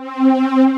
Música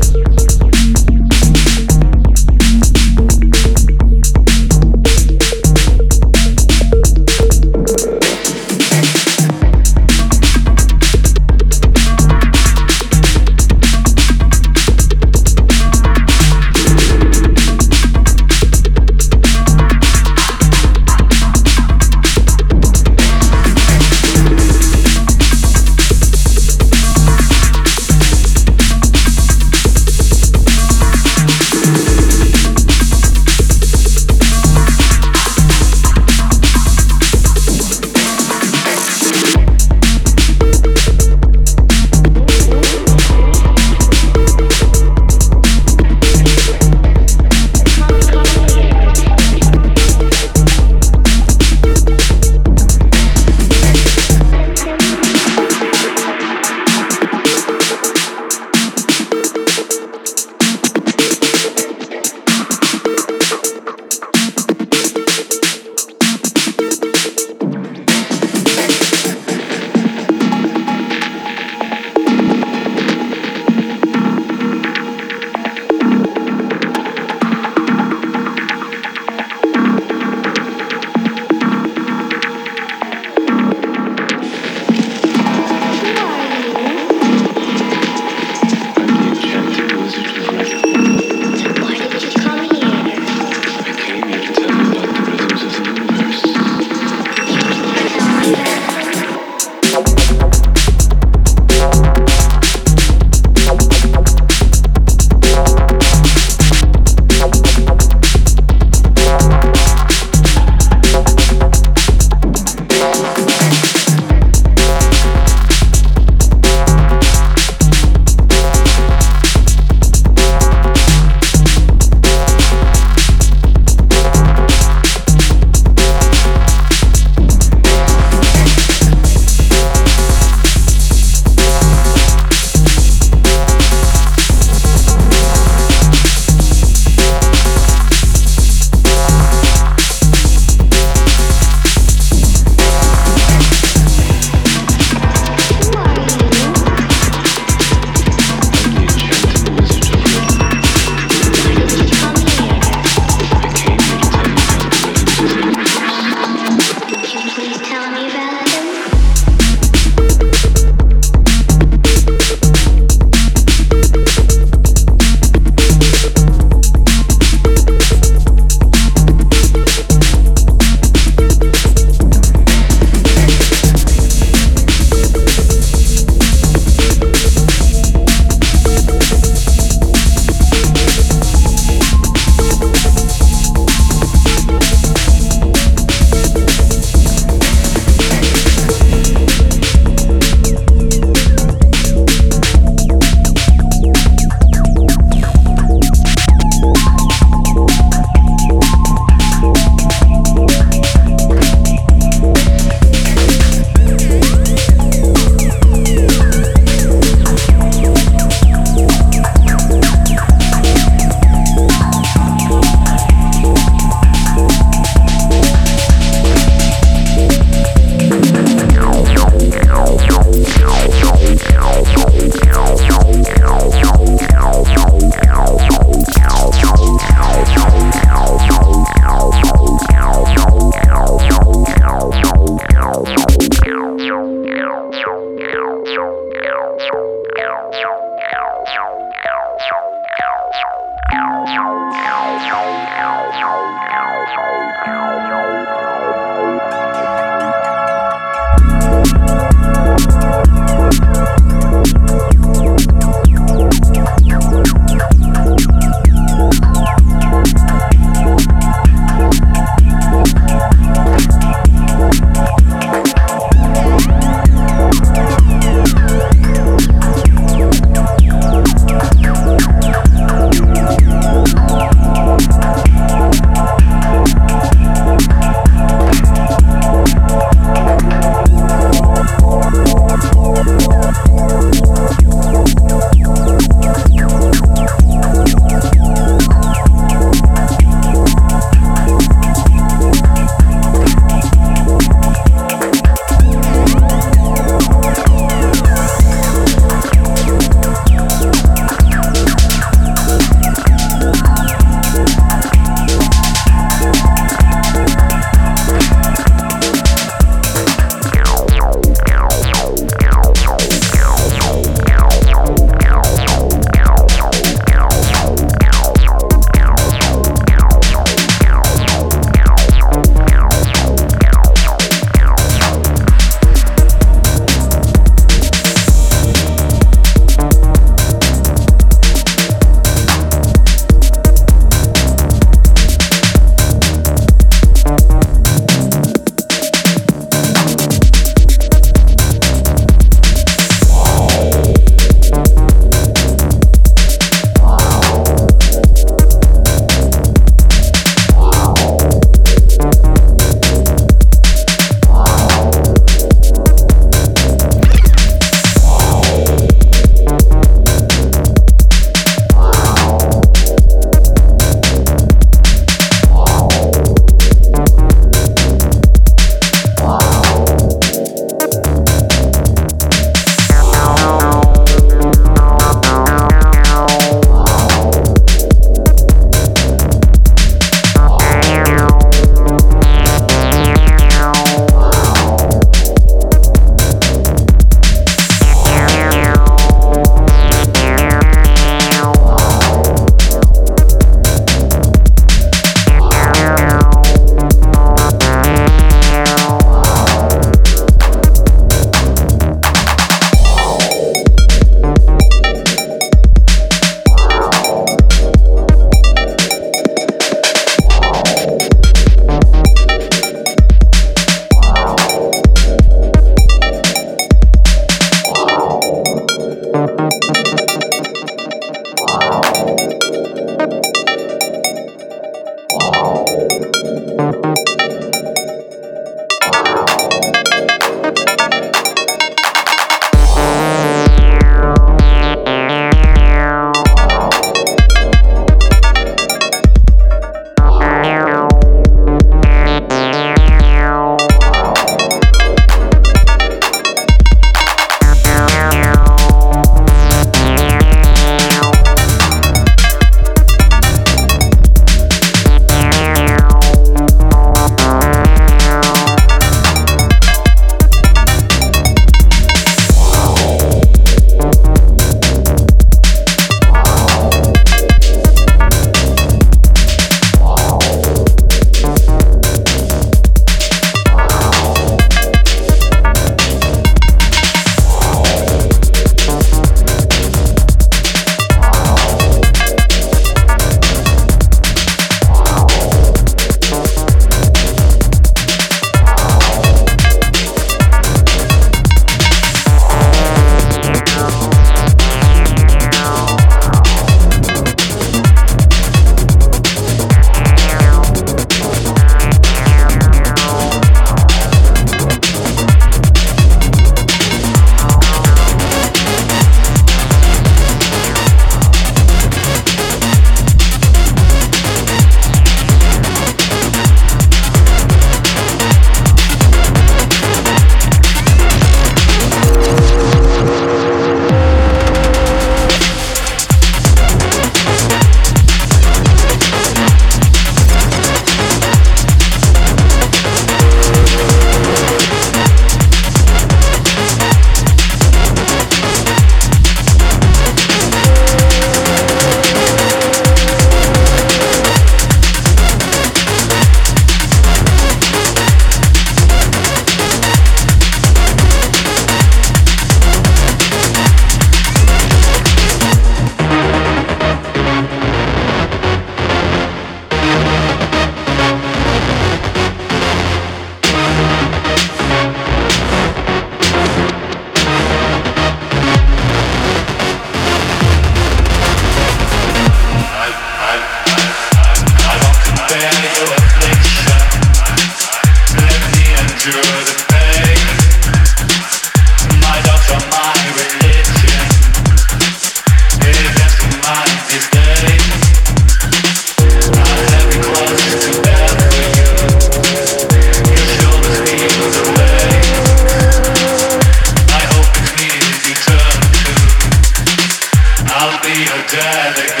die.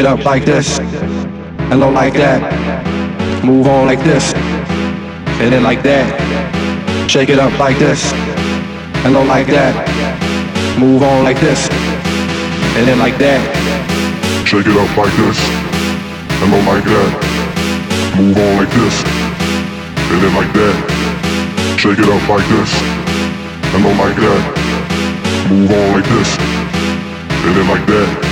Up like this, and low like that. Move on like this, and then like that. Shake it up like this, and low like that. Move on like this, and then like that. Shake it up like this, and low like that. Move on like this, and then like that. Shake it up like this, and low like that. Move on like this. And then like that.